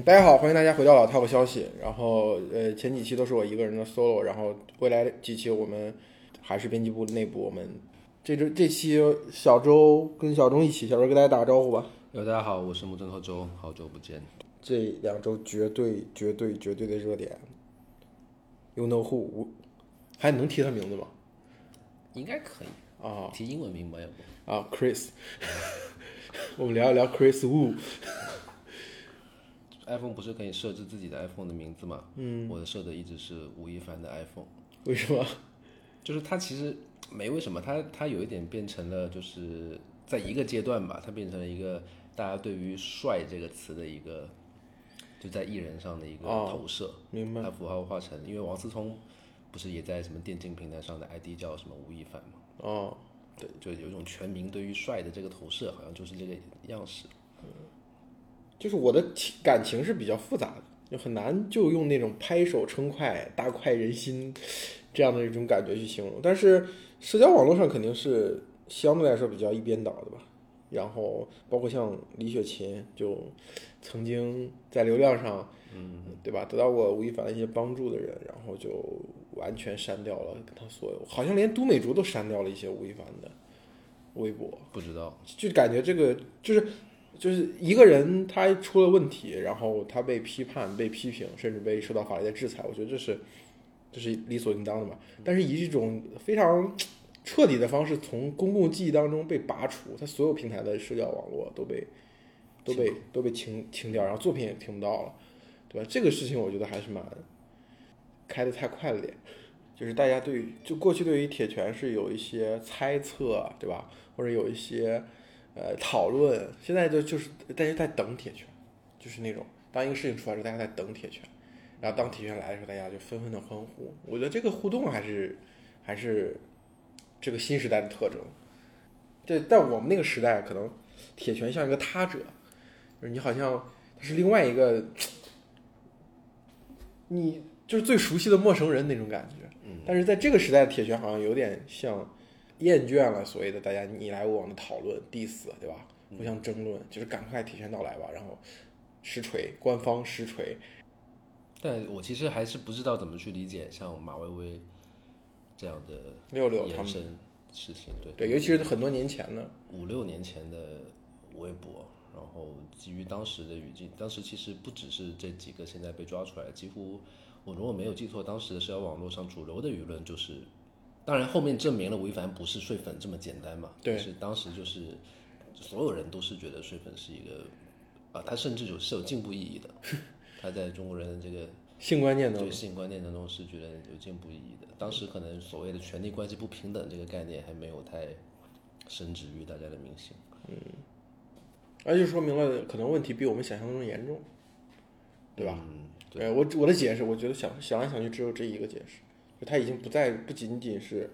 嗯，大家好，欢迎大家回到老 Talk 消息。然后，呃，前几期都是我一个人的 solo，然后未来几期我们还是编辑部内部，我们这周这期小周跟小钟一起，小周跟大家打个招呼吧。哟，大家好，我是木真和周，好久不见。这两周绝对绝对绝对的热点，You know who？还能提他名字吗？应该可以啊，提英文名没有？啊，Chris，我们聊一聊 Chris Wu。iPhone 不是可以设置自己的 iPhone 的名字吗？嗯，我的设的一直是吴亦凡的 iPhone。为什么？就是它其实没为什么，它它有一点变成了，就是在一个阶段吧，它变成了一个大家对于“帅”这个词的一个，就在艺人上的一个投射。明白。它符号化成，因为王思聪不是也在什么电竞平台上的 ID 叫什么吴亦凡吗？哦，对，就有一种全民对于“帅”的这个投射，好像就是这个样式。就是我的情感情是比较复杂的，就很难就用那种拍手称快、大快人心这样的一种感觉去形容。但是社交网络上肯定是相对来说比较一边倒的吧。然后包括像李雪琴，就曾经在流量上，嗯，对吧，得到过吴亦凡的一些帮助的人，然后就完全删掉了跟他所有，好像连都美竹都删掉了一些吴亦凡的微博。不知道，就感觉这个就是。就是一个人他出了问题，然后他被批判、被批评，甚至被受到法律的制裁，我觉得这是这是理所应当的嘛。但是以一种非常彻底的方式从公共记忆当中被拔除，他所有平台的社交网络都被都被都被清清掉，然后作品也听不到了，对吧？这个事情我觉得还是蛮开的太快了点。就是大家对于就过去对于铁拳是有一些猜测，对吧？或者有一些。呃，讨论现在就就是大家在等铁拳，就是那种当一个事情出来时候，大家在等铁拳，然后当铁拳来的时候，大家就纷纷的欢呼。我觉得这个互动还是还是这个新时代的特征。对，在我们那个时代，可能铁拳像一个他者，就是你好像他是另外一个，你就是最熟悉的陌生人那种感觉。嗯，但是在这个时代，铁拳好像有点像。厌倦了所谓的大家你来我往的讨论、diss，对吧？互相争论，就是赶快提前到来吧，然后实锤，官方实锤。但我其实还是不知道怎么去理解像马薇薇这样的六六延伸事情，对对，尤其是很多年前的五六年前的微博，然后基于当时的语境，当时其实不只是这几个现在被抓出来，几乎我如果没有记错，当时的社交网络上主流的舆论就是。当然，后面证明了吴亦凡不是睡粉这么简单嘛？对，是当时就是所有人都是觉得睡粉是一个啊，他甚至有是有进步意义的。他在中国人的这个性观念对性观念当中是觉得有进步意义的。当时可能所谓的权力关系不平等这个概念还没有太深植于大家的民心。嗯，而且说明了可能问题比我们想象中严重，对吧？嗯，对我我的解释，我觉得想想来想去只有这一个解释。他已经不再不仅仅是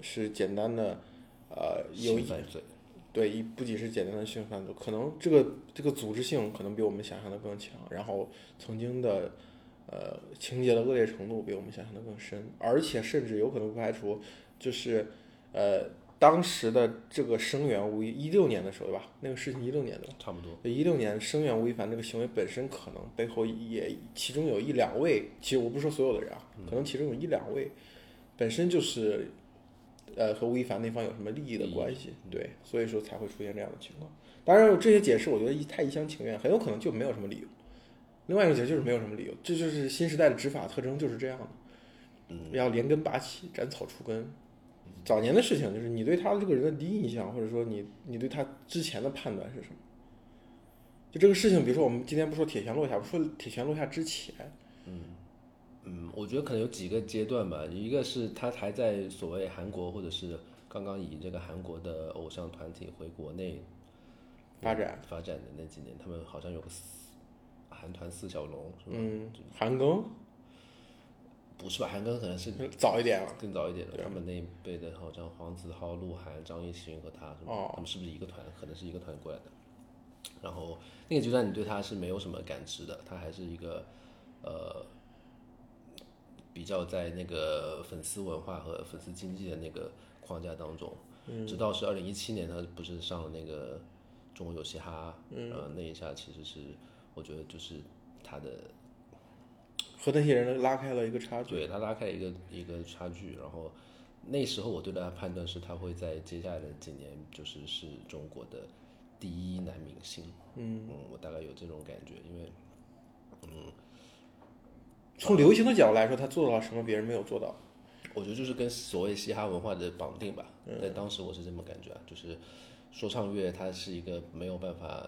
是简单的呃有犯罪，对，一不仅是简单的性犯罪，可能这个这个组织性可能比我们想象的更强，然后曾经的呃情节的恶劣程度比我们想象的更深，而且甚至有可能不排除就是呃当时的这个声援吴亦一六年的时候对吧？那个事情一六年的差不多，一六年声援吴亦凡这个行为本身可能背后也其中有一两位，其实我不说所有的人啊，可能其中有一两位本身就是呃和吴亦凡那方有什么利益的关系，对，所以说才会出现这样的情况。当然这些解释我觉得一太一厢情愿，很有可能就没有什么理由。另外一个解释就是没有什么理由，这就是新时代的执法特征就是这样的，嗯，要连根拔起，斩草除根。早年的事情就是你对他这个人的第一印象，或者说你你对他之前的判断是什么？就这个事情，比如说我们今天不说铁拳落下，不说铁拳落下之前，嗯嗯，我觉得可能有几个阶段吧。一个是他还在所谓韩国，或者是刚刚以这个韩国的偶像团体回国内发展发展的那几年，他们好像有个韩团四小龙，是吧？嗯，韩庚。不是吧？韩庚可能是早一点了，更早一点了。他们那一辈的，好像黄子韬、鹿晗、张艺兴和他，他们是不是一个团？可能是一个团过来的。然后那个阶段，你对他是没有什么感知的，他还是一个呃比较在那个粉丝文化和粉丝经济的那个框架当中。直到是二零一七年，他不是上了那个中国有嘻哈，呃，那一下其实是我觉得就是他的和那些人拉开了一个差距。对他拉开一个一个差距，然后那时候我对他的判断是他会在接下来的几年就是是中国的第一男明星。嗯嗯，我大概有这种感觉，因为嗯，从流行的角度来说，他做到了什么别人没有做到？我觉得就是跟所谓嘻哈文化的绑定吧，在当时我是这么感觉啊，就是说唱乐它是一个没有办法，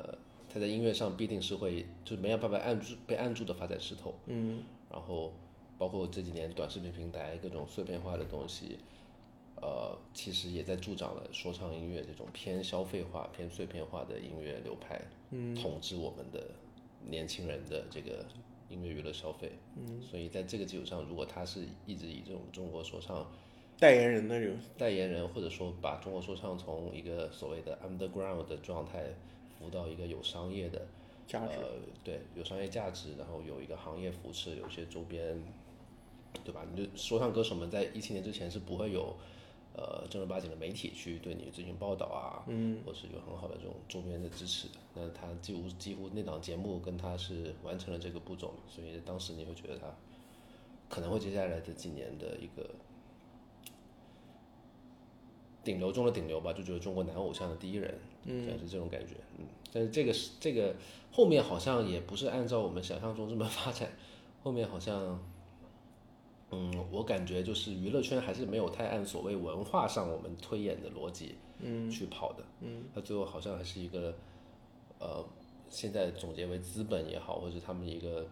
它在音乐上必定是会就是没有办法按住被按住的发展势头，嗯然后包括这几年短视频平台各种碎片化的东西，呃，其实也在助长了说唱音乐这种偏消费化、偏碎片化的音乐流派，嗯统治我们的年轻人的这个音乐娱乐消费。嗯，所以在这个基础上，如果他是一直以这种中国说唱代言人的这种，代言人，或者说把中国说唱从一个所谓的 underground 的状态扶到一个有商业的价值呃，对，有商业价值，然后有一个行业扶持，有一些周边，对吧？你就说唱歌手们在一七年之前是不会有呃正儿八经的媒体去对你进行报道啊，嗯，或是有很好的这种周边的支持的。那他几乎几乎那档节目跟他是完成了这个步骤，所以当时你会觉得他可能会接下来的几年的一个顶流中的顶流吧，就觉得中国男偶像的第一人，嗯，是这种感觉，嗯。但是这个是这个后面好像也不是按照我们想象中这么发展，后面好像，嗯，我感觉就是娱乐圈还是没有太按所谓文化上我们推演的逻辑，嗯，去跑的，嗯，他最后好像还是一个，呃，现在总结为资本也好，或者他们一个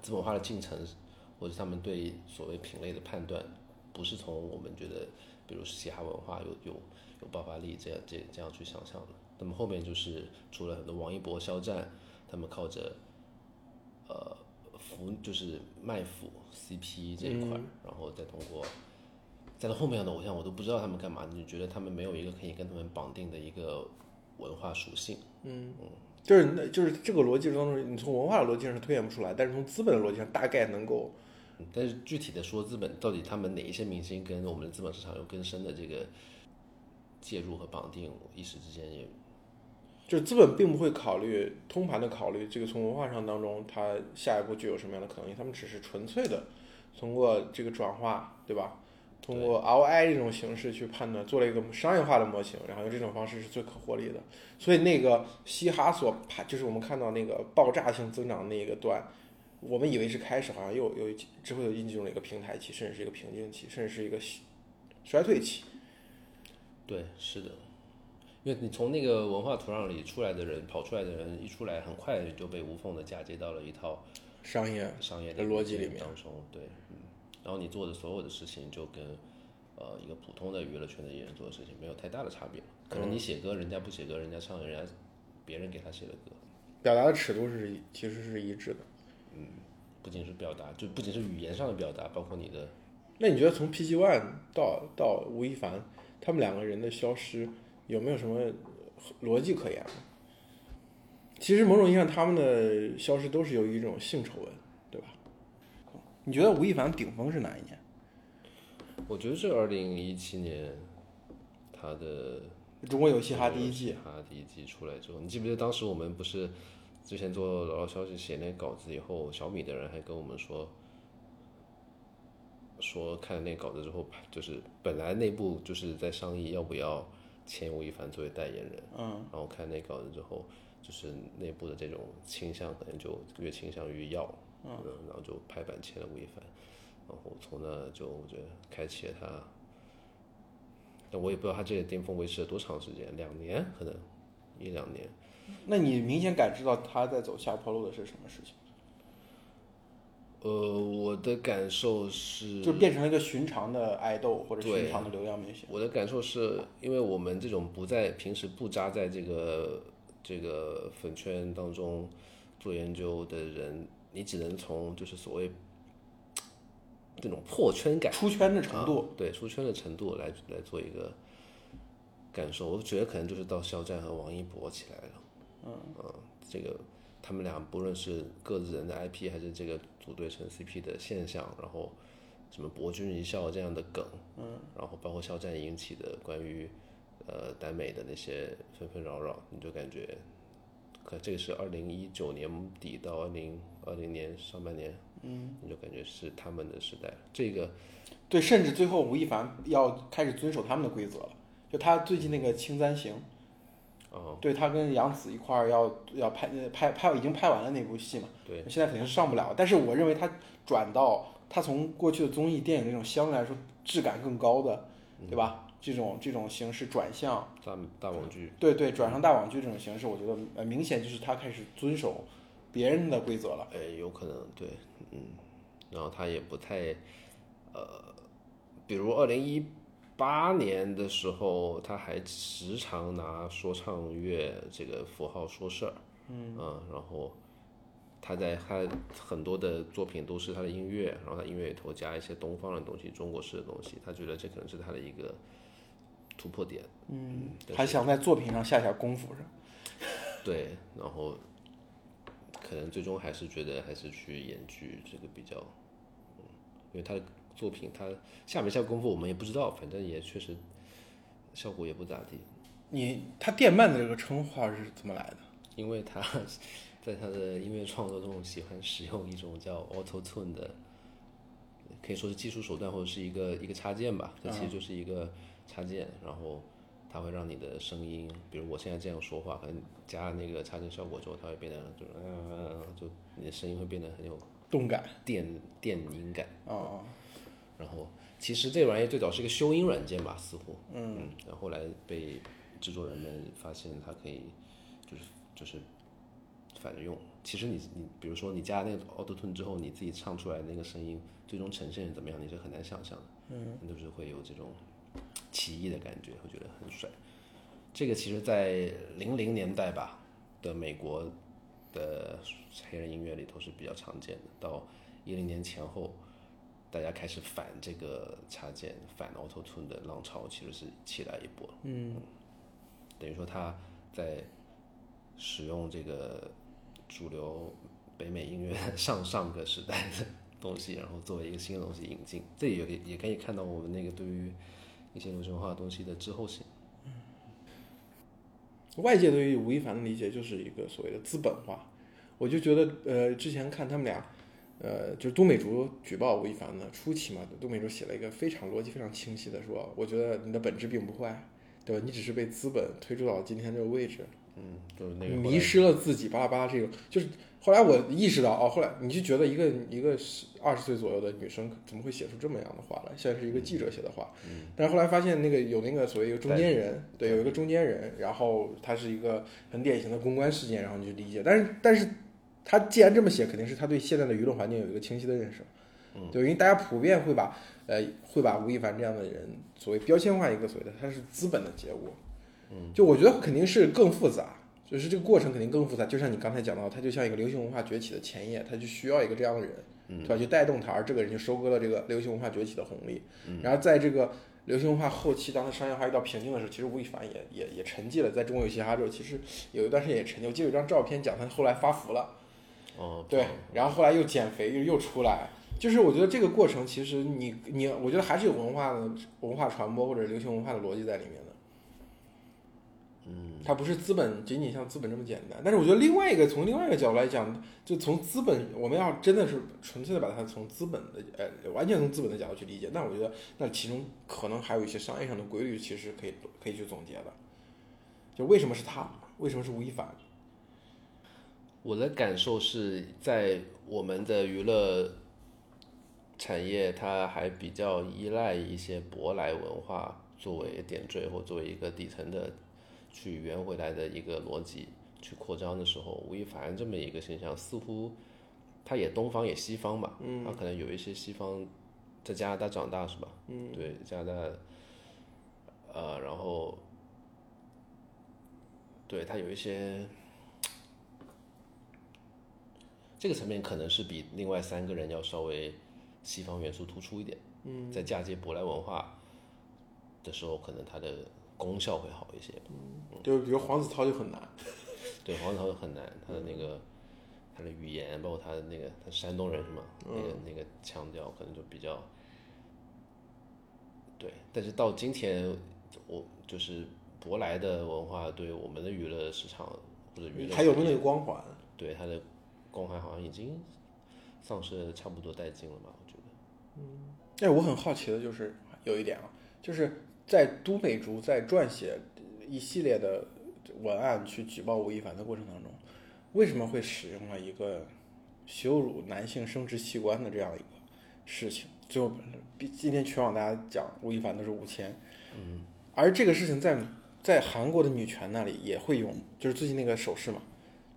资本化的进程，或者他们对所谓品类的判断，不是从我们觉得，比如嘻哈文化有有有爆发力这样这这样去想象的。那么后面就是除了很多王一博、肖战，他们靠着呃腐就是卖腐 CP 这一块，然后再通过再到后面的偶像，我都不知道他们干嘛。你觉得他们没有一个可以跟他们绑定的一个文化属性？嗯就是那就是这个逻辑当中，你从文化的逻辑上是推演不出来，但是从资本的逻辑上大概能够。嗯但是具体的说，资本到底他们哪一些明星跟我们的资本市场有更深的这个介入和绑定，一时之间也就是资本并不会考虑通盘的考虑这个从文化上当中，它下一步具有什么样的可能性，他们只是纯粹的通过这个转化，对吧？通过 ROI 这种形式去判断，做了一个商业化的模型，然后用这种方式是最可获利的。所以那个嘻哈所排，就是我们看到那个爆炸性增长那个段，我们以为是开始，好像又又之后又进入了一个平台期，甚至是一个瓶颈期，甚至是一个衰退期。对，是的，因为你从那个文化土壤里出来的人，跑出来的人一出来，很快就被无缝的嫁接到了一套商业商业的逻辑里面当中，对，嗯，然后你做的所有的事情就跟呃一个普通的娱乐圈的艺人做的事情没有太大的差别，可能你写歌，人家不写歌，人家唱，人家别人给他写的歌，表达的尺度是其实是一致的。不仅是表达，就不仅是语言上的表达，包括你的那你觉得从 PG One 到到吴亦凡，他们两个人的消失有没有什么逻辑可言呢？其实某种意义上，他们的消失都是由于一种性丑闻，对吧？你觉得吴亦凡顶峰是哪一年？我觉得是二零一七年他的中国有嘻哈第一季嘻，哈第一季出来之后，你记不记得当时我们不是之前做老消息写那稿子以后，小米的人还跟我们说，说看了那稿子之后，就是本来内部就是在商议要不要签吴亦凡作为代言人，嗯，然后看那稿子之后，就是内部的这种倾向可能就越倾向于要，嗯，然后就拍板签了吴亦凡，然后从那就我觉得开启了他。但我也不知道他这个巅峰维持了多长时间，两年可能一两年。那你明显感知到他在走下坡路的是什么事情？呃，我的感受是，就变成了一个寻常的爱豆或者寻常的流量明星。我的感受是因为我们这种不在平时不扎在这个这个粉圈当中做研究的人，你只能从就是所谓这种破圈感、出圈的程度，啊对出圈的程度来来做一个感受。我觉得可能就是到肖战和王一博起来了，嗯这个他们俩不论是各自人的 IP，还是这个组队成 CP 的现象，然后什么博君一笑这样的梗，嗯，然后包括肖战引起的关于呃耽美的那些纷纷扰扰，你就感觉可这个是二零一九年底到二零二零年上半年，嗯，你就感觉是他们的时代。这个对，甚至最后吴亦凡要开始遵守他们的规则了。就他最近那个《青簪行》，哦，对他跟杨紫一块儿要要拍拍拍已经拍完了那部戏嘛，对，现在肯定是上不了。但是我认为他转到他从过去的综艺电影那种相对来说质感更高的，对吧？这种这种形式转向大大网剧，对对，转向大网剧这种形式，我觉得呃明显就是他开始遵守别人的规则了。哎，有可能对，嗯，然后他也不太，呃，比如二零一八年的时候，他还时常拿说唱乐这个符号说事儿，嗯然后他在他很多的作品都是他的音乐，然后他音乐里头加一些东方的东西、中国式的东西，他觉得这可能是他的一个突破点，嗯，还想在作品上下下功夫是吧？对，然后可能最终还是觉得还是去演剧这个比较，嗯，因为他的作品他下没下功夫我们也不知道，反正也确实效果也不咋地。你他电鳗的这个称号是怎么来的？因为他在他的音乐创作中喜欢使用一种叫 Auto Tune 的，可以说是技术手段或者是一个一个插件吧，这其实就是一个插件，然后它会让你的声音，比如我现在这样说话，可能加了那个插件效果之后，它会变得就嗯、就你的声音会变得很有动感电电音感。哦，然后其实这个软件最早是一个修音软件吧，似乎，嗯，然后后来被制作人们发现它可以，就是就是反着用。其实你你比如说你加那个 Auto Tune 之后，你自己唱出来那个声音最终呈现是怎么样，你是很难想象的，嗯，你就是会有这种奇异的感觉，会觉得很帅。这个其实，在零零年代吧的美国的黑人音乐里头是比较常见的，到一零年前后。大家开始反这个插件、反 Auto Tune 的浪潮，其实是起来一波。嗯，等于说他在使用这个主流北美音乐 上上个时代的东西，然后作为一个新的东西引进，这也也可以看到我们那个对于一些流行文化东西的滞后性。外界对于吴亦凡的理解就是一个所谓的资本化，我就觉得呃，之前看他们俩。呃，就是都美竹举报吴亦凡的初期嘛，都美竹写了一个非常逻辑非常清晰的说，我觉得你的本质并不坏，对吧？你只是被资本推出到今天这个位置，嗯，就是那个迷失了自己，巴拉巴拉这种，就是后来我意识到，哦，后来你就觉得一个一个十二十岁左右的女生怎么会写出这么样的话来，像是一个记者写的话，嗯，但是后来发现那个有那个所谓一个中间人，对，有一个中间人，然后他是一个很典型的公关事件，然后你就理解，但是但是。他既然这么写，肯定是他对现在的舆论环境有一个清晰的认识，嗯，对，因为大家普遍会把，呃，会把吴亦凡这样的人所谓标签化一个所谓的他是资本的结果，嗯，就我觉得肯定是更复杂，就是这个过程肯定更复杂，就像你刚才讲到，他就像一个流行文化崛起的前夜，他就需要一个这样的人，对吧？去带动他，而这个人就收割了这个流行文化崛起的红利，然后在这个流行文化后期，当他商业化遇到瓶颈的时候，其实吴亦凡也也也沉寂了，在中国有嘻哈之后，其实有一段时间也沉寂。我记得有一张照片讲他后来发福了。哦，对，然后后来又减肥，又又出来，就是我觉得这个过程其实你你，我觉得还是有文化的文化传播或者流行文化的逻辑在里面的。嗯，它不是资本仅仅像资本这么简单。但是我觉得另外一个从另外一个角度来讲，就从资本，我们要真的是纯粹的把它从资本的呃完全从资本的角度去理解，那我觉得那其中可能还有一些商业上的规律，其实可以可以去总结的。就为什么是他？为什么是吴亦凡？我的感受是在我们的娱乐产业，它还比较依赖一些舶来文化作为点缀或作为一个底层的去圆回来的一个逻辑去扩张的时候，吴亦凡这么一个形象，似乎他也东方也西方吧，嗯，他可能有一些西方在加拿大长大是吧？嗯，对，加拿大，呃，然后对他有一些。这个层面可能是比另外三个人要稍微西方元素突出一点，嗯，在嫁接舶来文化的时候，可能它的功效会好一些。嗯，就比如黄子韬就很难，对，黄子韬就很难，他的那个他的语言，包括他的那个他山东人是吗？那个那个腔调可能就比较对。但是到今天，我就是舶来的文化对我们的娱乐市场或者娱乐，还有没有那个光环？对它的光环好像已经丧失了差不多殆尽了吧？我觉得。嗯，哎，我很好奇的就是有一点啊，就是在都美竹在撰写一系列的文案去举报吴亦凡的过程当中，为什么会使用了一个羞辱男性生殖器官的这样一个事情？最后，今天全网大家讲吴亦凡都是五千，嗯，而这个事情在在韩国的女权那里也会用，就是最近那个手势嘛，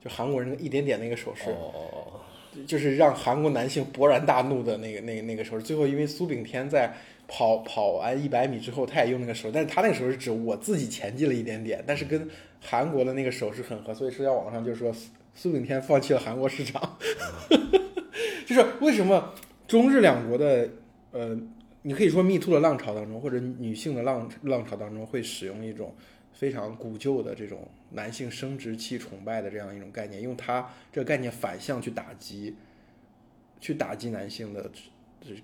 就韩国人一点点那个手势，哦，就是让韩国男性勃然大怒的那个那个那个手势。最后，因为苏炳添在跑跑完一百米之后，他也用那个手势，但是他那个手势指我自己前进了一点点，但是跟韩国的那个手势很合，所以社交网上就说苏苏炳添放弃了韩国市场，就是为什么？中日两国的，呃，你可以说 “me too” 的浪潮当中，或者女性的浪浪潮当中，会使用一种非常古旧的这种男性生殖器崇拜的这样一种概念，用它这个概念反向去打击，去打击男性的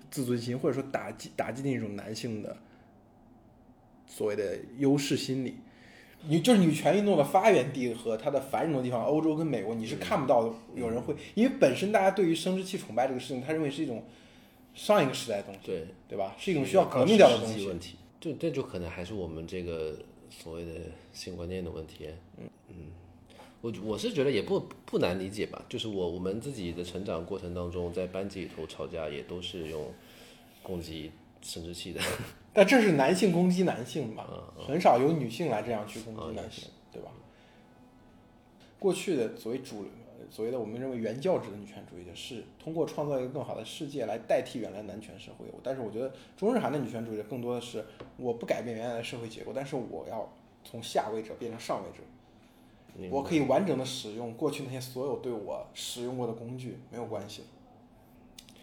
自尊心，或者说打击打击那种男性的所谓的优势心理。女就是女权运动的发源地和它的繁荣的地方，欧洲跟美国，你是看不到有人会，因为本身大家对于生殖器崇拜这个事情，他认为是一种上一个时代的东西，对对吧？是一种需要革命掉的东西。问题，就这就可能还是我们这个所谓的性观念的问题。嗯嗯，我我是觉得也不不难理解吧，就是我我们自己的成长过程当中，在班级里头吵架也都是用攻击生殖器的。但这是男性攻击男性嘛，很少有女性来这样去攻击男性，对吧？过去的所谓主所谓的我们认为原教旨的女权主义者是通过创造一个更好的世界来代替原来男权社会，但是我觉得中日韩的女权主义者更多的是我不改变原来的社会结构，但是我要从下位者变成上位者，我可以完整的使用过去那些所有对我使用过的工具，没有关系。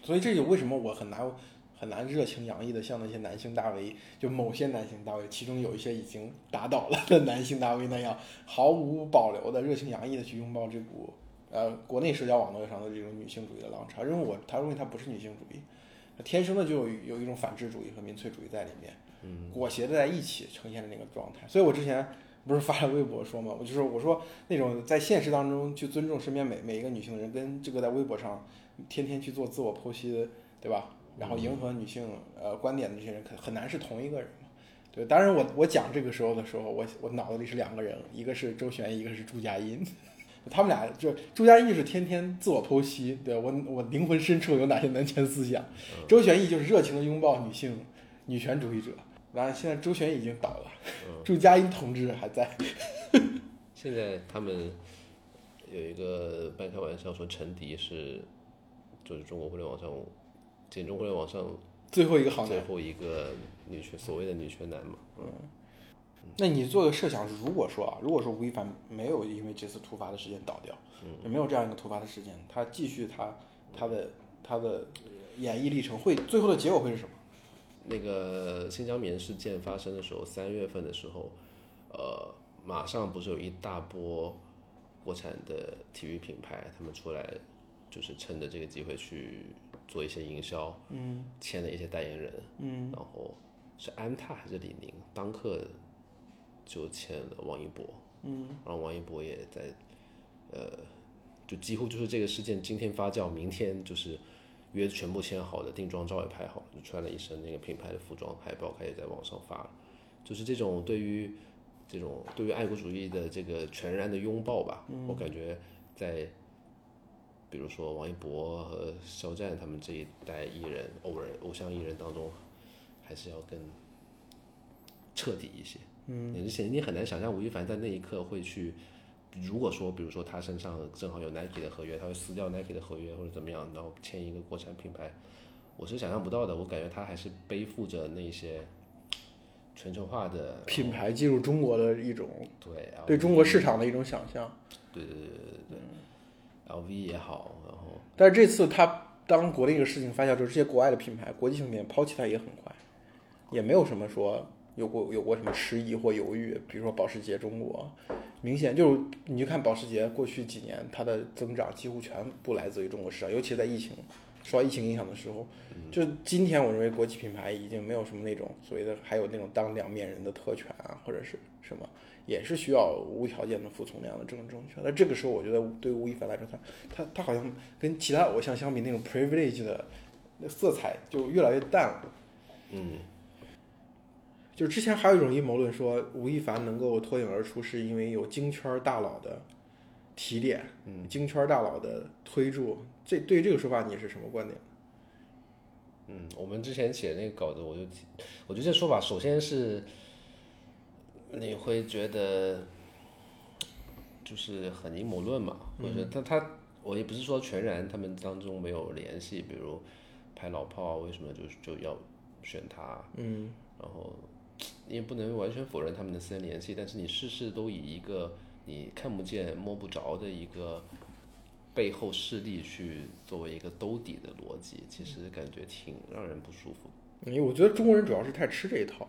所以这就为什么我很难。很难热情洋溢的像那些男性大 V，就某些男性大 V，其中有一些已经打倒了的男性大 V 那样，毫无保留的热情洋溢的去拥抱这股呃国内社交网络上的这种女性主义的浪潮。认为我他认为他不是女性主义，天生的就有有一种反智主义和民粹主义在里面，嗯，裹挟的在一起呈现的那个状态。所以我之前不是发了微博说嘛，我就说我说那种在现实当中去尊重身边每每一个女性的人，跟这个在微博上天天去做自我剖析，对吧？然后迎合女性呃观点的这些人，可很难是同一个人嘛？对，当然我我讲这个时候的时候，我我脑子里是两个人，一个是周旋，一个是朱佳音，他们俩就朱佳音就是天天自我剖析，对我我灵魂深处有哪些男权思想，周旋义就是热情的拥抱女性女权主义者。完了现在周旋已经倒了，朱佳音同志还在。现在他们有一个半开玩笑说陈迪是就是中国互联网上。简中互联网上最后一个好男，最后一个女权所谓的女权男嘛，嗯，那你做个设想，如果说啊，如果说吴亦凡没有因为这次突发的事件倒掉，也，没有这样一个突发的事件，他继续他他的他的演艺历程会最后的结果会是什么？那个新疆棉事件发生的时候，三月份的时候，呃，马上不是有一大波国产的体育品牌他们出来，就是趁着这个机会去。做一些营销，嗯，签了一些代言人，嗯，然后是安踏还是李宁，当刻就签了王一博，嗯，然后王一博也在，呃，就几乎就是这个事件今天发酵，明天就是约全部签好的定妆照也拍好，就穿了一身那个品牌的服装海报，开始在网上发了，就是这种对于这种对于爱国主义的这个全然的拥抱吧，我感觉在。比如说王一博和肖战他们这一代艺人，偶人偶像艺人当中，还是要更彻底一些。嗯，而且你很难想象吴亦凡在那一刻会去，如果说比如说他身上正好有 Nike 的合约，他会撕掉 Nike 的合约或者怎么样，然后签一个国产品牌，我是想象不到的。我感觉他还是背负着那些全球化的品牌进入中国的一种对对中国市场的一种想象。对对对对对。L V 也好，然后，但是这次他当国内这个事情发酵之后，这些国外的品牌、国际性品牌抛弃他也很快，也没有什么说有过有过什么迟疑或犹豫。比如说保时捷中国，明显就是你就看保时捷过去几年它的增长几乎全部来自于中国市场，尤其在疫情受到疫情影响的时候，就今天我认为国际品牌已经没有什么那种所谓的还有那种当两面人的特权啊，或者是什么，也是需要无条件的服从那样的政治正确。那这个时候，我觉得对吴亦凡来说，他他他好像跟其他偶像相比，那种 privilege 的那色彩就越来越淡了。嗯，就之前还有一种阴谋论说，吴亦凡能够脱颖而出，是因为有京圈大佬的提点，嗯，京圈大佬的推助。这对于这个说法，你是什么观点？嗯，我们之前写那个稿子，我就我觉得这说法，首先是你会觉得就是很阴谋论嘛，或者他他我也不是说全然他们当中没有联系，比如拍老炮为什么就就要选他？嗯，然后你也不能完全否认他们的私人联系，但是你事事都以一个你看不见摸不着的一个。背后势力去作为一个兜底的逻辑，其实感觉挺让人不舒服。因为我觉得中国人主要是太吃这一套，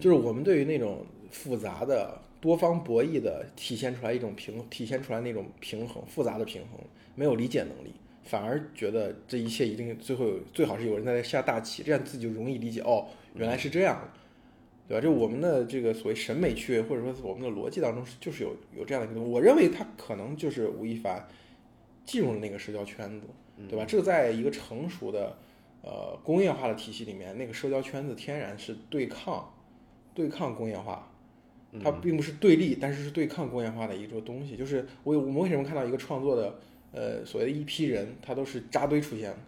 就是我们对于那种复杂的、多方博弈的体现出来一种平，体现出来那种平衡、复杂的平衡，没有理解能力，反而觉得这一切一定最后最好是有人在下大棋，这样自己就容易理解。哦，原来是这样，对吧？就我们的这个所谓审美趣味，或者说我们的逻辑当中，就是有有这样的一个，我认为他可能就是吴亦凡。进入了那个社交圈子，对吧？这在一个成熟的，呃，工业化的体系里面，那个社交圈子天然是对抗，对抗工业化，它并不是对立，但是是对抗工业化的一个东西。就是我我们为什么看到一个创作的，呃，所谓的一批人，他都是扎堆出现的，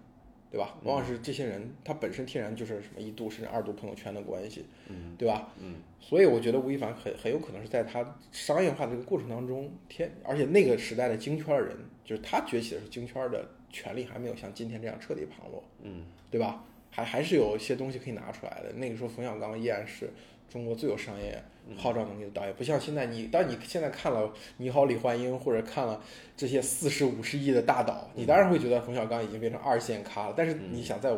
对吧？往往是这些人，他本身天然就是什么一度甚至二度朋友圈的关系，嗯对吧？嗯，所以我觉得吴亦凡很很有可能是在他商业化的这个过程当中，天，而且那个时代的京圈人。就是他崛起的时候，京圈的权力还没有像今天这样彻底旁落，嗯，对吧？还还是有一些东西可以拿出来的。那个时候，冯小刚依然是中国最有商业号召能力的导演，不像现在。你当你现在看了《你好，李焕英》或者看了这些四十五十亿的大导，你当然会觉得冯小刚已经变成二线咖了。但是你想，在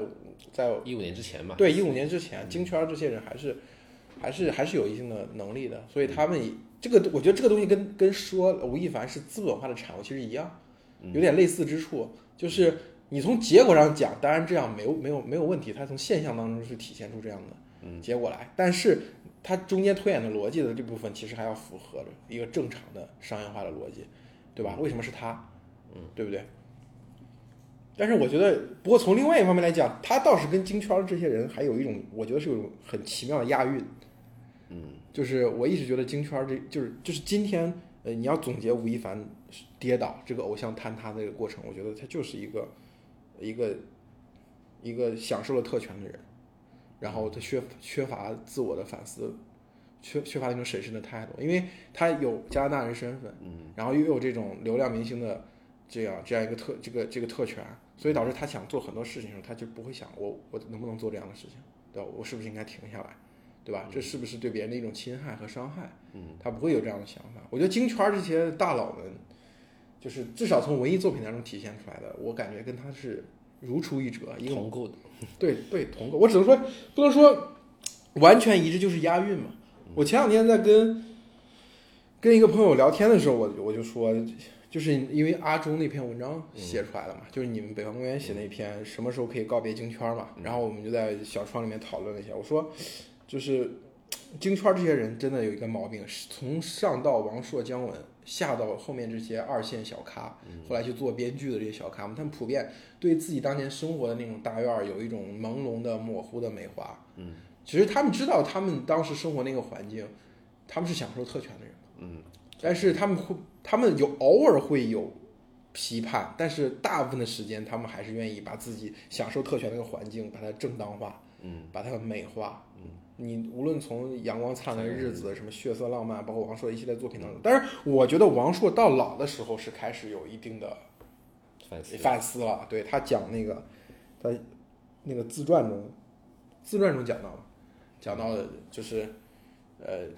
在一五年之前嘛，对，一五年之前，京圈这些人还是还是还是有一定的能力的。所以他们这个，我觉得这个东西跟跟说吴亦凡是资本化的产物其实一样。有点类似之处，就是你从结果上讲，当然这样没有没有没有问题，他从现象当中是体现出这样的结果来。但是它中间推演的逻辑的这部分，其实还要符合着一个正常的商业化的逻辑，对吧？为什么是他？嗯，对不对？但是我觉得，不过从另外一方面来讲，他倒是跟京圈这些人还有一种，我觉得是有一种很奇妙的押韵。嗯，就是我一直觉得京圈这就是就是今天。呃，你要总结吴亦凡跌倒这个偶像坍塌的这个过程，我觉得他就是一个一个一个享受了特权的人，然后他缺缺乏自我的反思，缺缺乏那种审慎的态度，因为他有加拿大人身份，嗯，然后又有这种流量明星的这样这样一个特这个这个特权，所以导致他想做很多事情的时候，他就不会想我我能不能做这样的事情，对吧？我是不是应该停下来？对吧？这是不是对别人的一种侵害和伤害？嗯，他不会有这样的想法。我觉得京圈这些大佬们，就是至少从文艺作品当中体现出来的，我感觉跟他是如出一辙，一个同构的。对 对，同构。我只能说，不能说完全一致，就是押韵嘛。我前两天在跟跟一个朋友聊天的时候，我我就说，就是因为阿中那篇文章写出来了嘛，就是你们北方公园写那篇什么时候可以告别京圈嘛，然后我们就在小窗里面讨论了一下，我说。就是京圈这些人真的有一个毛病，从上到王朔、姜文，下到后面这些二线小咖，后来去做编剧的这些小咖们，他们普遍对自己当年生活的那种大院儿有一种朦胧的、模糊的美化。嗯，其实他们知道他们当时生活那个环境，他们是享受特权的人。嗯，但是他们会，他们有偶尔会有批判，但是大部分的时间，他们还是愿意把自己享受特权那个环境把它正当化，嗯，把它美化。嗯。你无论从《阳光灿烂的日子》什么血色浪漫，包括王朔一系列作品当中，但是我觉得王朔到老的时候是开始有一定的反思反思了。对他讲那个，他那个自传中，自传中讲到了，讲到的就是呃，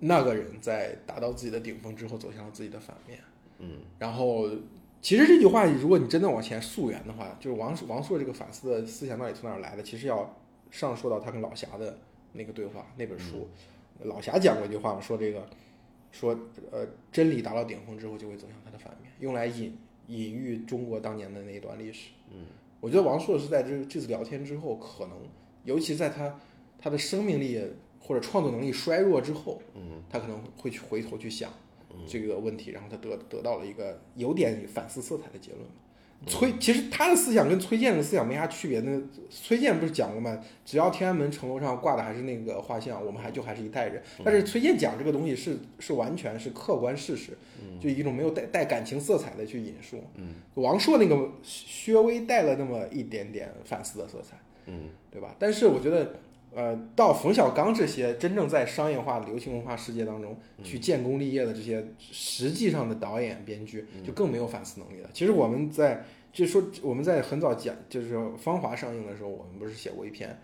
那个人在达到自己的顶峰之后走向了自己的反面。嗯，然后其实这句话，如果你真的往前溯源的话，就是王王朔这个反思的思想到底从哪儿来的？其实要。上说到他跟老侠的那个对话，那本书，老侠讲过一句话嘛，说这个，说呃，真理达到顶峰之后就会走向它的反面，用来隐隐喻中国当年的那一段历史。嗯，我觉得王朔是在这这次聊天之后，可能尤其在他他的生命力或者创作能力衰弱之后，嗯，他可能会去回头去想这个问题，然后他得得到了一个有点反思色彩的结论。崔其实他的思想跟崔健的思想没啥区别。那崔健不是讲过吗？只要天安门城楼上挂的还是那个画像，我们还就还是一代人。但是崔健讲这个东西是是完全是客观事实，就一种没有带带感情色彩的去引述。嗯，王朔那个稍微带了那么一点点反思的色彩，嗯，对吧？但是我觉得，呃，到冯小刚这些真正在商业化、流行文化世界当中去建功立业的这些实际上的导演、编剧，就更没有反思能力了。其实我们在就说我们在很早讲，就是《芳华》上映的时候，我们不是写过一篇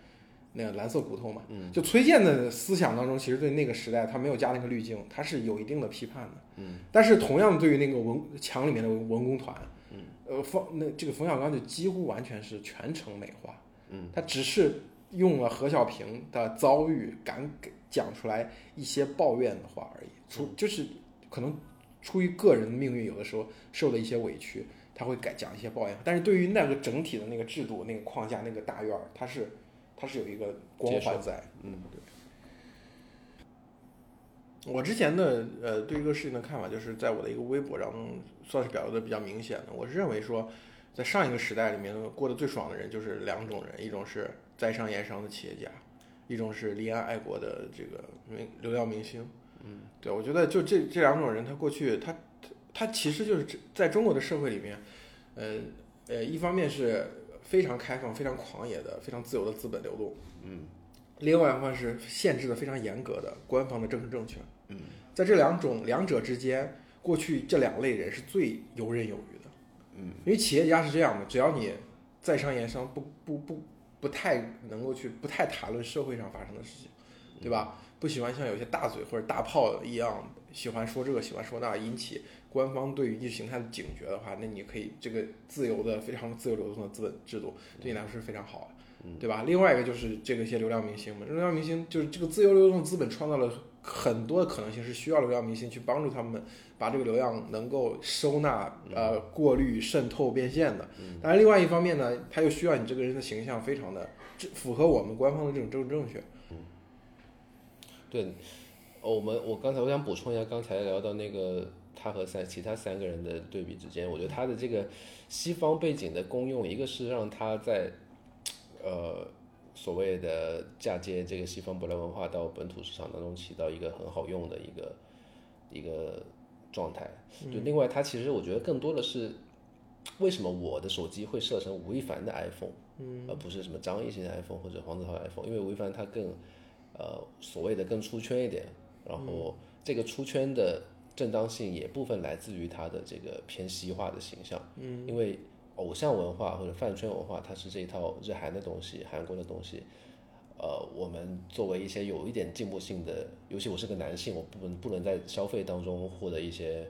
那个《蓝色骨头》嘛？嗯，就崔健的思想当中，其实对那个时代他没有加那个滤镜，他是有一定的批判的。嗯，但是同样对于那个文墙里面的文工团，嗯，呃，冯那这个冯小刚就几乎完全是全程美化。嗯，他只是用了何小平的遭遇，敢给讲出来一些抱怨的话而已。出就是可能出于个人的命运，有的时候受了一些委屈。他会改讲一些抱怨，但是对于那个整体的那个制度、那个框架、那个大院儿，他是它是有一个光环在。嗯，对。我之前的呃对这个事情的看法，就是在我的一个微博上算是表达的比较明显的。我是认为说，在上一个时代里面过得最爽的人就是两种人，一种是在商言商的企业家，一种是离岸爱国的这个明流量明星。嗯，对，我觉得就这这两种人，他过去他。他其实就是在中国的社会里面，呃呃，一方面是非常开放、非常狂野的、非常自由的资本流动，嗯，另外一方面是限制的非常严格的官方的政治正确，嗯，在这两种两者之间，过去这两类人是最游刃有余的，嗯，因为企业家是这样的，只要你在商言商，不不不不太能够去不太谈论社会上发生的事情，对吧？不喜欢像有些大嘴或者大炮一样喜欢说这个喜欢说那，引起。官方对于意识形态的警觉的话，那你可以这个自由的、非常自由流动的资本制度对你来说是非常好的，对吧？另外一个就是这个一些流量明星们，流量明星就是这个自由流动资本创造了很多的可能性，是需要流量明星去帮助他们把这个流量能够收纳、呃过滤、渗透、变现的。当然，另外一方面呢，他又需要你这个人的形象非常的符合我们官方的这种政治正确。嗯，对，我们我刚才我想补充一下，刚才聊到那个。他和三其他三个人的对比之间，我觉得他的这个西方背景的功用，一个是让他在呃所谓的嫁接这个西方舶来文化到本土市场当中起到一个很好用的一个一个状态。就另外，他其实我觉得更多的是为什么我的手机会设成吴亦凡的 iPhone，嗯，而不是什么张艺兴的 iPhone 或者黄子韬 iPhone，因为吴亦凡他更呃所谓的更出圈一点，然后这个出圈的。正当性也部分来自于他的这个偏西化的形象，嗯，因为偶像文化或者饭圈文化，它是这一套日韩的东西、韩国的东西，呃，我们作为一些有一点进步性的，尤其我是个男性，我不能不能在消费当中获得一些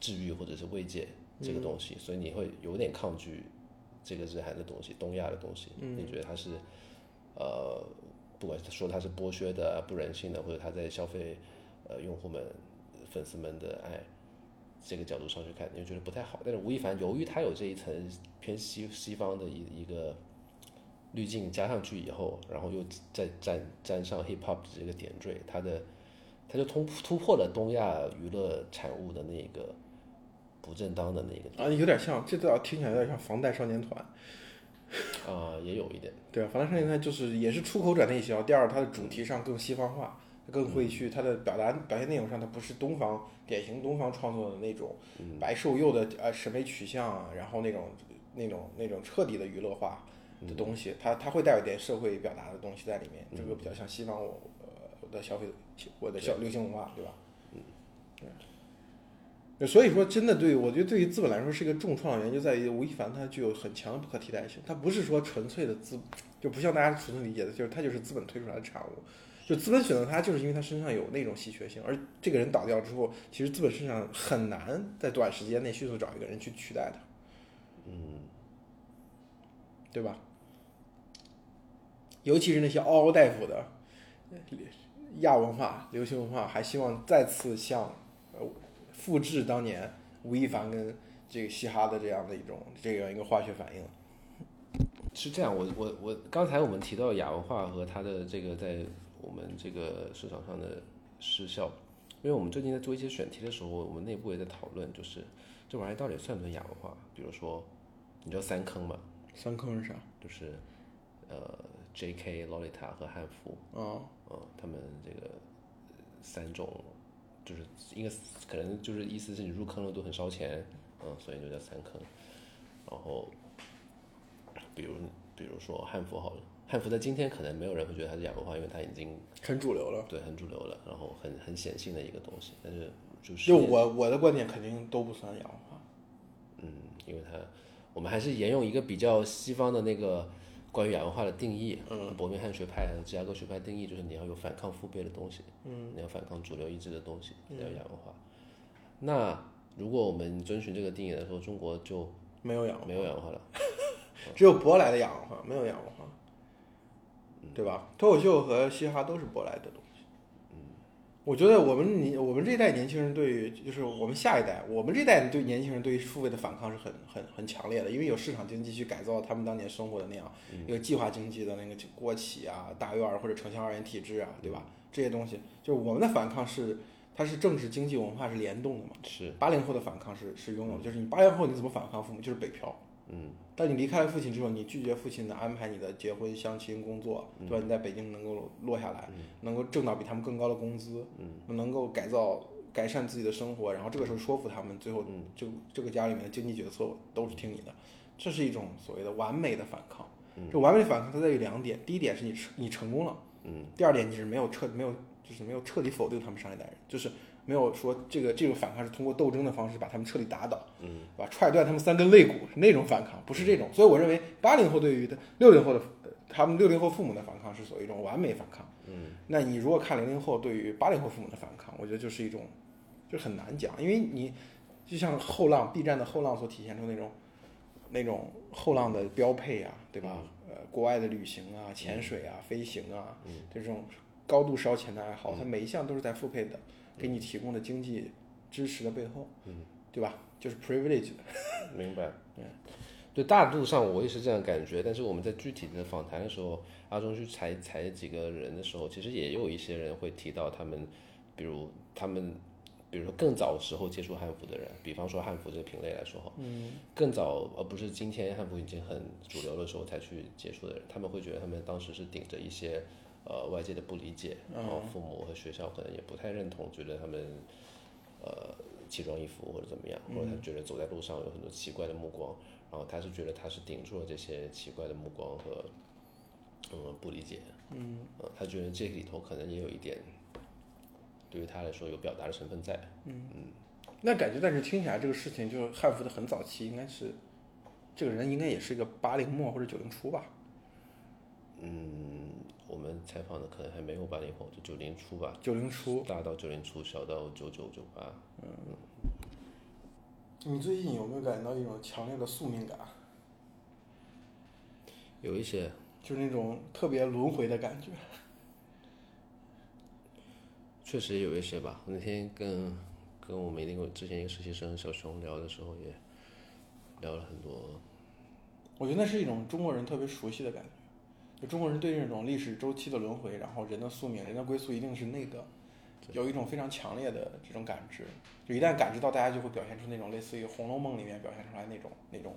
治愈或者是慰藉这个东西，所以你会有点抗拒这个日韩的东西、东亚的东西，你觉得它是呃，不管说它是剥削的、不人性的，或者它在消费呃用户们。粉丝们的爱，这个角度上去看，你就觉得不太好。但是吴亦凡由于他有这一层偏西西方的一一个滤镜加上去以后，然后又再沾沾上 hip hop 这个点缀，他的他就突突破了东亚娱乐产物的那个不正当的那个啊，有点像，这倒听起来有点像防弹少年团啊，也有一点。对啊，防弹少年团就是也是出口转内销，第二它的主题上更西方化。更会去他的表达表现内容上，他不是东方典型东方创作的那种白瘦幼的呃审美取向啊，然后那种那种那种彻底的娱乐化的东西，它它会带有点社会表达的东西在里面，这个比较像西方我呃的消费我的消流行文化，对吧？嗯，对。所以说，真的对我觉得对于资本来说是一个重创的原因，就在于吴亦凡他具有很强的不可替代性，他不是说纯粹的资，就不像大家纯粹理解的，就是他就是资本推出来的产物。就资本选择他，就是因为他身上有那种稀缺性，而这个人倒掉之后，其实资本市场很难在短时间内迅速找一个人去取代他，嗯，对吧？尤其是那些嗷嗷待哺的亚文化、流行文化，还希望再次像呃复制当年吴亦凡跟这个嘻哈的这样的一种这样一个化学反应。是这样，我我我刚才我们提到亚文化和它的这个在我们这个市场上的失效，因为我们最近在做一些选题的时候，我们内部也在讨论，就是这玩意儿到底算不算亚文化？比如说，你知道三坑吗？三坑是啥？就是呃，J.K. Lolita 和汉服，哦嗯，他们这个三种，就是应该可能就是意思是你入坑了都很烧钱，嗯，所以就叫三坑，然后。比如，比如说汉服好了，汉服在今天可能没有人会觉得它是亚文化，因为它已经很主流了。对，很主流了，然后很很显性的一个东西。但是就是就我我的观点肯定都不算亚文化。嗯，因为它我们还是沿用一个比较西方的那个关于亚文化的定义。嗯，伯明翰学派和芝加哥学派定义就是你要有反抗父辈的东西。嗯，你要反抗主流意志的东西叫亚文化。那如果我们遵循这个定义来说，中国就没有亚没有亚文化了。只有舶来的亚文化，没有亚文化，对吧？脱口秀和嘻哈都是舶来的东西。嗯，我觉得我们你我们这一代年轻人对于，就是我们下一代，我们这一代对年轻人对于付费的反抗是很很很强烈的，因为有市场经济去改造他们当年生活的那样一个计划经济的那个国企啊、大院儿或者城乡二元体制啊，对吧？这些东西，就是我们的反抗是它是政治、经济、文化是联动的嘛。是八零后的反抗是是拥有，就是你八零后你怎么反抗父母，就是北漂。嗯。当你离开了父亲之后，你拒绝父亲的安排，你的结婚、相亲、工作，对吧？你在北京能够落下来，能够挣到比他们更高的工资，能够改造、改善自己的生活，然后这个时候说服他们，最后就这个家里面的经济决策都是听你的，这是一种所谓的完美的反抗。这完美的反抗它在于两点：第一点是你成你成功了，第二点你是没有彻没有就是没有彻底否定他们上一代人，就是。没有说这个这种反抗是通过斗争的方式把他们彻底打倒，嗯，把踹断他们三根肋骨是那种反抗，不是这种。所以我认为八零后对于的六零后的他们六零后父母的反抗是属于一种完美反抗，嗯。那你如果看零零后对于八零后父母的反抗，我觉得就是一种就很难讲，因为你就像后浪 B 站的后浪所体现出那种那种后浪的标配啊，对吧？呃，国外的旅行啊、潜水啊、飞行啊，这种高度烧钱的爱好，它每一项都是在复配的。给你提供的经济支持的背后，嗯，对吧？就是 privilege 的，明白。对，对，大度上我也是这样感觉。但是我们在具体的访谈的时候，阿忠去采采几个人的时候，其实也有一些人会提到他们，比如他们，比如说更早时候接触汉服的人，比方说汉服这个品类来说哈，嗯，更早而不是今天汉服已经很主流的时候才去接触的人，他们会觉得他们当时是顶着一些。呃，外界的不理解，然后父母和学校可能也不太认同，觉得他们呃奇装异服或者怎么样，或者他觉得走在路上有很多奇怪的目光，然后他是觉得他是顶住了这些奇怪的目光和嗯不理解，嗯，呃，他觉得这里头可能也有一点对于他来说有表达的成分在，嗯。嗯，那感觉但是听起来这个事情就是汉服的很早期，应该是这个人应该也是一个八零末或者九零初吧，嗯。我们采访的可能还没有八零后，就九零初吧。九零初，大到九零初，小到九九九八。嗯。你最近有没有感到一种强烈的宿命感？有一些。就是那种特别轮回的感觉。确实有一些吧。那天跟跟我们那个之前一个实习生小熊聊的时候，也聊了很多。我觉得那是一种中国人特别熟悉的感觉。就中国人对这种历史周期的轮回，然后人的宿命、人的归宿一定是那个，有一种非常强烈的这种感知。就一旦感知到，大家就会表现出那种类似于《红楼梦》里面表现出来那种那种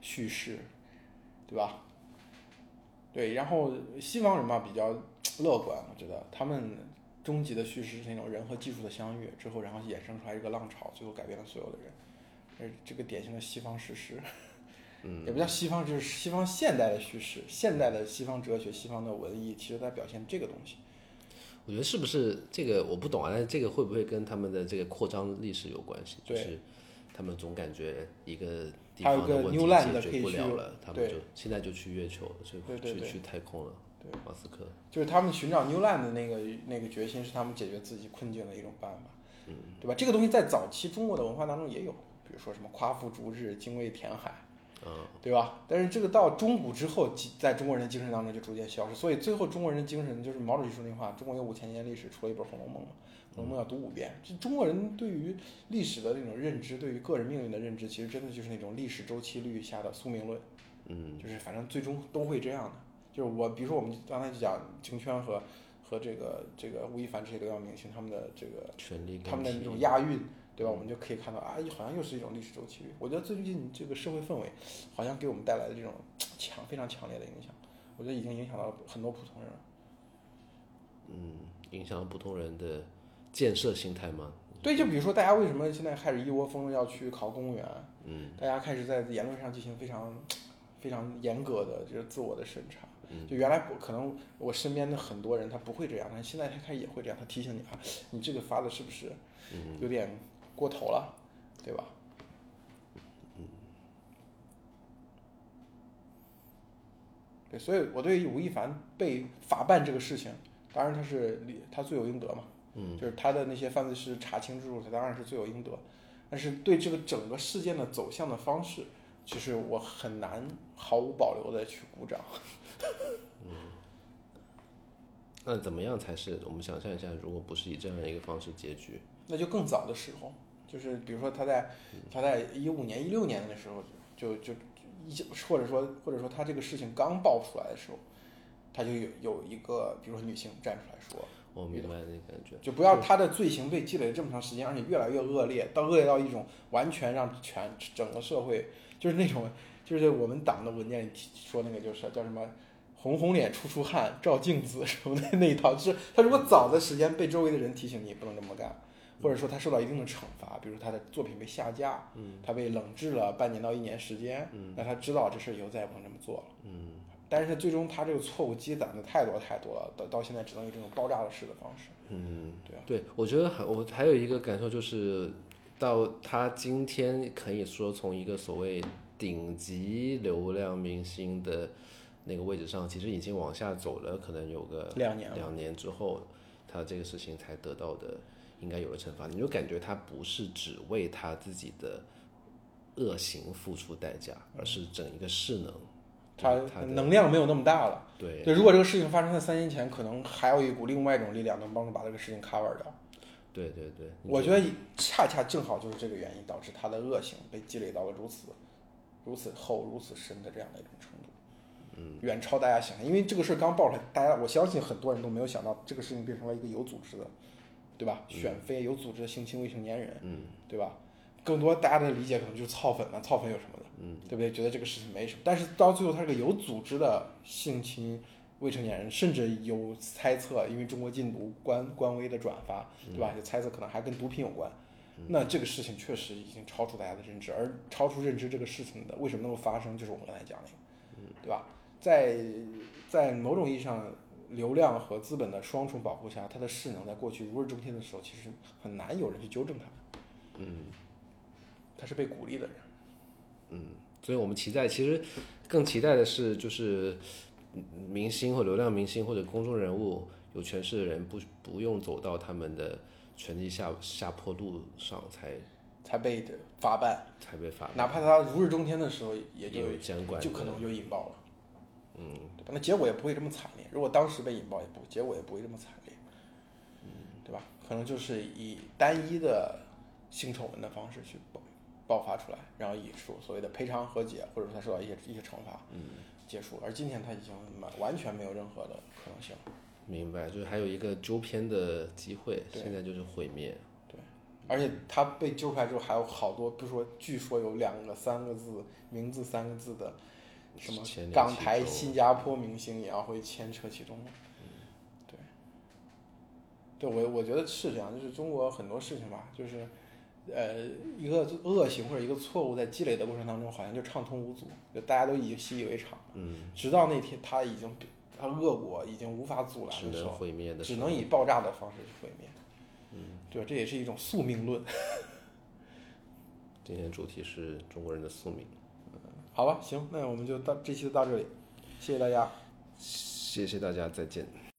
叙事，对吧？对，然后西方人嘛比较乐观，我觉得他们终极的叙事是那种人和技术的相遇之后，然后衍生出来一个浪潮，最后改变了所有的人，而这个典型的西方史诗。嗯，也不叫西方，就是西方现代的叙事，现代的西方哲学、西方的文艺，其实在表现这个东西。我觉得是不是这个我不懂啊？但是这个会不会跟他们的这个扩张历史有关系？就是他们总感觉一个地方的问题解决不了了，他们就现在就去月球，就去去太空了。对，马斯克就是他们寻找 New Land 的那个那个决心，是他们解决自己困境的一种办法。嗯，对吧？这个东西在早期中国的文化当中也有，比如说什么夸父逐日、精卫填海。嗯，对吧？但是这个到中古之后，在中国人的精神当中就逐渐消失。所以最后中国人的精神就是毛主席说那话：“中国有五千年历史，出了一本《红楼梦》嘛，《红楼梦》要读五遍。”这中国人对于历史的那种认知，对于个人命运的认知，其实真的就是那种历史周期律下的宿命论。嗯，就是反正最终都会这样的。就是我，比如说我们刚才就讲京圈和和这个这个吴亦凡这些流量明星他们的这个权力，他们的那种押韵。对吧？我们就可以看到啊，好像又是一种历史周期率。我觉得最近这个社会氛围，好像给我们带来的这种强非常强烈的影响。我觉得已经影响到很多普通人了。嗯，影响普通人的建设心态吗？对，就比如说大家为什么现在开始一窝蜂要去考公务员？嗯，大家开始在言论上进行非常非常严格的就是自我的审查。嗯，就原来可能我身边的很多人他不会这样，但现在他开始也会这样。他提醒你啊，你这个发的是不是有点？过头了，对吧？嗯，对，所以我对于吴亦凡被法办这个事情，当然他是他罪有应得嘛，嗯，就是他的那些犯罪事实查清之后，他当然是罪有应得。但是对这个整个事件的走向的方式，其实我很难毫无保留的去鼓掌。嗯，那怎么样才是我们想象一下，如果不是以这样的一个方式结局？那就更早的时候，就是比如说他在他在一五年、一六年的时候，就就一或者说或者说他这个事情刚爆出来的时候，他就有有一个比如说女性站出来说，我明白那感觉，就不要他的罪行被积累了这么长时间，而且越来越恶劣，到恶劣到一种完全让全整个社会就是那种就是我们党的文件里提说那个就是叫什么红红脸出出汗照镜子什么的那一套，就是他如果早的时间被周围的人提醒你不能这么干。或者说他受到一定的惩罚，比如他的作品被下架，嗯，他被冷制了半年到一年时间，嗯，那他知道这事以后再也不能这么做了，嗯，但是最终他这个错误积攒的太多太多了，到到现在只能用这种爆炸的式的方式，嗯，对啊，对，我觉得还我还有一个感受就是，到他今天可以说从一个所谓顶级流量明星的那个位置上，其实已经往下走了，可能有个两年，两年之后，他这个事情才得到的。应该有了惩罚，你就感觉他不是只为他自己的恶行付出代价，而是整一个势能，他能量没有那么大了。对对，如果这个事情发生在三年前，可能还有一股另外一种力量能帮助把这个事情 cover 掉。对对对，我觉得恰恰正好就是这个原因导致他的恶行被积累到了如此如此厚、如此深的这样的一种程度，嗯，远超大家想象。因为这个事儿刚爆出来，大家我相信很多人都没有想到这个事情变成了一个有组织的。对吧？选妃有组织的性侵未成年人，嗯，对吧？更多大家的理解可能就是操粉了，操粉有什么的，嗯，对不对？觉得这个事情没什么，但是到最后他是个有组织的性侵未成年人，甚至有猜测，因为中国禁毒官官微的转发，对吧？就猜测可能还跟毒品有关。那这个事情确实已经超出大家的认知，而超出认知这个事情的为什么能够发生，就是我们刚才讲的，嗯，对吧？在在某种意义上。流量和资本的双重保护下，它的势能在过去如日中天的时候，其实很难有人去纠正它。嗯，他是被鼓励的人。嗯，所以我们期待，其实更期待的是，就是明星或流量明星或者公众人物有权势的人，不不用走到他们的权力下下坡路上才才被法办，才被法办。哪怕他如日中天的时候，也就监管就可能就引爆了。嗯，对吧？那结果也不会这么惨烈。如果当时被引爆，也不结果也不会这么惨烈。嗯，对吧？可能就是以单一的性丑闻的方式去爆爆发出来，然后以说所谓的赔偿和解，或者说他受到一些一些惩罚，嗯，结束。而今天他已经完完全没有任何的可能性。明白，就是还有一个纠偏的机会，现在就是毁灭。对，而且他被揪出来之后，还有好多，比如说，据说有两个三个字名字三个字的。什么港台、新加坡明星也要会牵扯其中，对，对我我觉得是这样，就是中国很多事情吧，就是呃一个恶行或者一个错误在积累的过程当中，好像就畅通无阻，就大家都已经习以为常，嗯，直到那天他已经他恶果已经无法阻拦的时候，毁灭的只能以爆炸的方式去毁灭，嗯，对这也是一种宿命论。今天主题是中国人的宿命。好吧，行，那我们就到这期就到这里，谢谢大家，谢谢大家，再见。